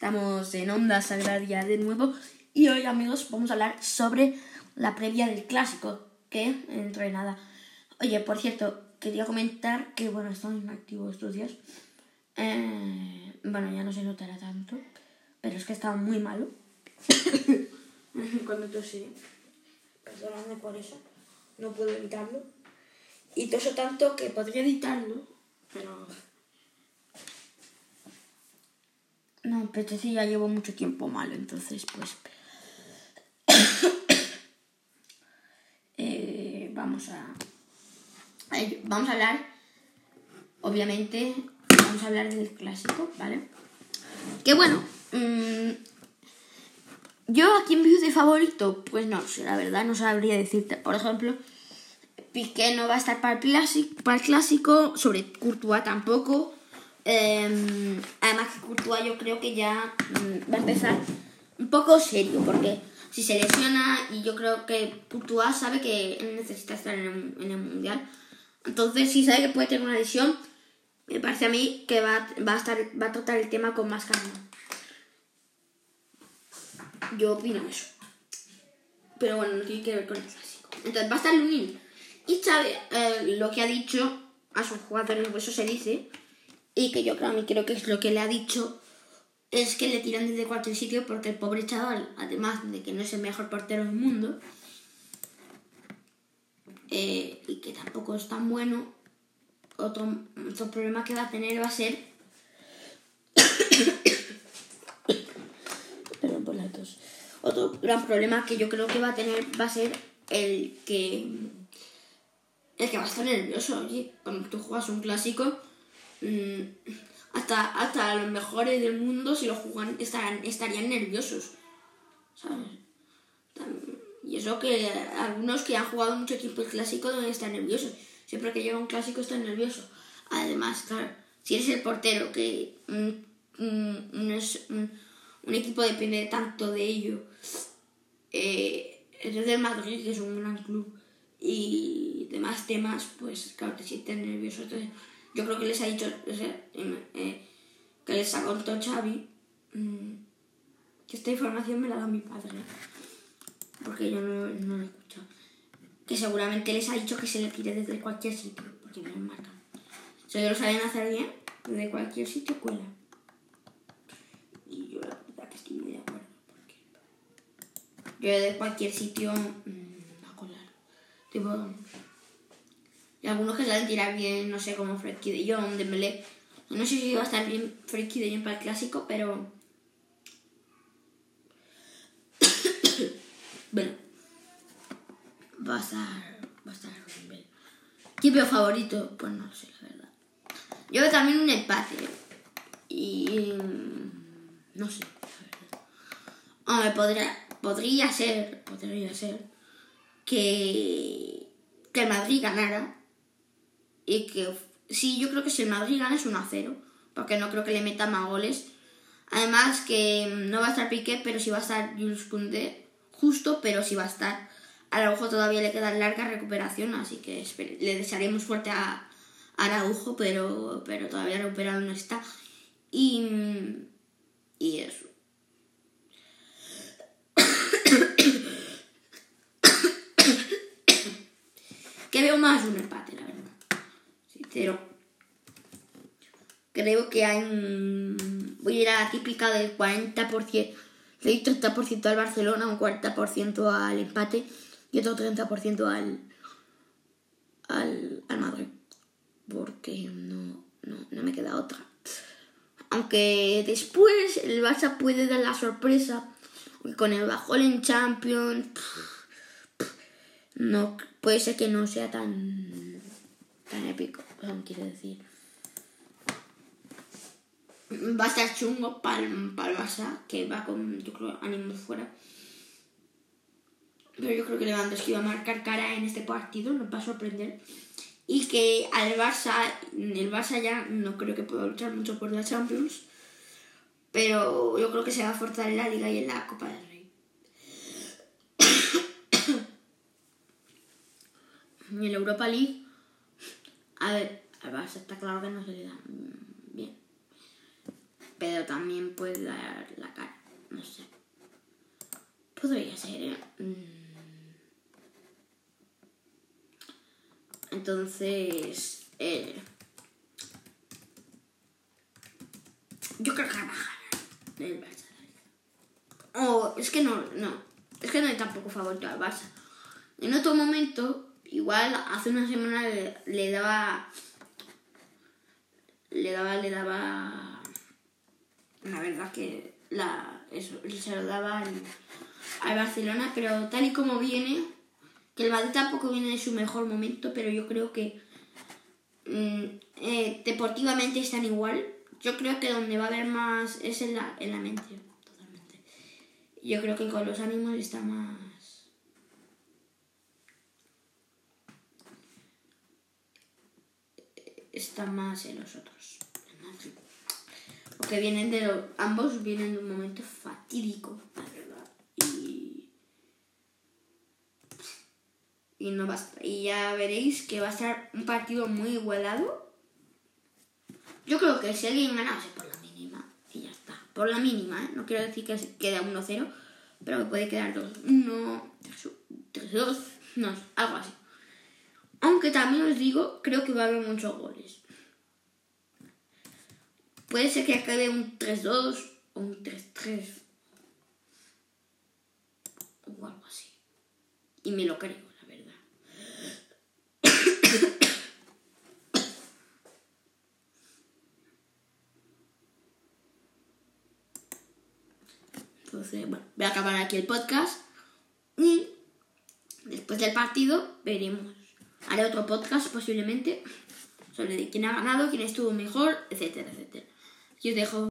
Estamos en Onda Sagraria de nuevo y hoy amigos vamos a hablar sobre la previa del clásico, que dentro de nada. Oye, por cierto, quería comentar que bueno, estamos inactivos estos días. Eh, bueno, ya no se notará tanto, pero es que estaba muy malo. Cuando tosí, perdóname por eso, no puedo evitarlo. Y toso tanto que podría editarlo, pero No, pero sí ya llevo mucho tiempo malo, entonces pues... eh, vamos a... Vamos a hablar, obviamente, vamos a hablar del clásico, ¿vale? Que bueno, mmm, yo aquí en mi de favorito, pues no sé, la verdad no sabría decirte. Por ejemplo, Piqué no va a estar para el clásico, para el clásico sobre Courtois tampoco. Eh, además que Courtois yo creo que ya mm, va a empezar un poco serio, porque si se lesiona y yo creo que Courtois sabe que necesita estar en el, Mundial, entonces si sabe que puede tener una lesión, me parece a mí que va, va, a, estar, va a tratar el tema con más calma. Yo opino eso. Pero bueno, no tiene que ver con el clásico. Entonces va a estar Lunin. Y sabe eh, lo que ha dicho a sus jugadores, eso se dice, y que yo creo, a creo que es lo que le ha dicho, es que le tiran desde cualquier sitio porque el pobre chaval, además de que no es el mejor portero del mundo, eh, y que tampoco es tan bueno, otro, otro problema que va a tener va a ser... Perdón por la tos. Otro gran problema que yo creo que va a tener va a ser el que... El que va a estar nervioso, oye, cuando tú juegas un clásico hasta, hasta los mejores del mundo, si lo jugan, estarán, estarían nerviosos. ¿Sabes? Y eso que algunos que han jugado mucho el clásico deben estar nerviosos. Siempre que llega un clásico están nerviosos. Además, claro, si eres el portero, que un, un, equipo depende tanto de ello, eh, eres del Madrid, que es un gran club, y demás temas, pues claro, te sientes nervioso. Entonces, yo creo que les ha dicho eh, que les ha contado Xavi mm, que esta información me la da mi padre porque yo no, no la he escuchado. Que seguramente les ha dicho que se le tire desde cualquier sitio porque me lo marcan si ellos lo saben hacer bien desde cualquier sitio cuela. Y yo la verdad que estoy muy de acuerdo porque yo desde cualquier sitio mmm, a colar. Tipo y algunos que saben tirar bien, no sé, como Freddy de Jong, Dembélé. No sé si va a estar bien Freddy de Jong para el clásico, pero... bueno. Va a estar... Va a estar bien. ¿Quién favorito? Pues no sé, la verdad. Yo veo también un empate. Y... No sé, la verdad. podría, podría ser... Podría ser... Que... Que Madrid ganara y que sí, yo creo que si el Madrid gana es 1 a 0, porque no creo que le meta más goles. Además que no va a estar Piqué, pero sí va a estar Jules Koundé, justo, pero sí va a estar. Araujo todavía le queda larga recuperación, así que le desearemos fuerte a Araujo, pero, pero todavía recuperado no está. Y, y eso. que veo más un empate, Pero creo que hay. Voy a ir a la típica del 40%. Le doy 30% al Barcelona, un 40% al empate y otro 30% al, al, al Madrid. Porque no, no, no me queda otra. Aunque después el Barça puede dar la sorpresa con el bajón en Champions. No, puede ser que no sea tan tan épico, quiero decir. Va a estar chungo para el Barça, que va con, yo creo, fuera. Pero yo creo que Lewandowski va a marcar cara en este partido, nos va a sorprender. Y que al Barça, el Barça ya no creo que pueda luchar mucho por la Champions. Pero yo creo que se va a forzar en la Liga y en la Copa del Rey. y en la Europa League a ver, al Barça está claro que no se le da bien. pero también puede dar la cara, no sé. Podría ser, ¿eh? Mm. Entonces, eh, yo creo que va a ganar el Barça. O es que no, no, es que no hay tampoco favorito al Barça. En otro momento, igual hace una semana le, daba, le daba, le daba, la verdad que la, eso, se lo daba al, Barcelona, pero tal y como viene, que el Madrid tampoco viene de su mejor momento, pero yo creo que mm, eh, deportivamente están igual. Yo creo que donde va a haber más es en la, en la mente, totalmente. Yo creo que con los ánimos está más... Está más en los otros. Porque vienen de los... Ambos vienen de un momento fatídico, la verdad. Y... Y no basta. Y ya veréis que va a ser un partido muy igualado. Yo creo que si alguien gana va a ser por la mínima. Y ya está. Por la mínima, ¿eh? No quiero decir que se quede 1-0, pero que puede quedar 2-1, 3-2, no algo así. Aunque también os digo, creo que va a haber muchos goles. Puede ser que acabe un 3-2 o un 3-3. O algo así. Y me lo creo, la verdad. Entonces, bueno, voy a acabar aquí el podcast. Y después del partido veremos. Haré otro podcast posiblemente sobre quién ha ganado, quién estuvo mejor, etcétera, etcétera. Y os dejo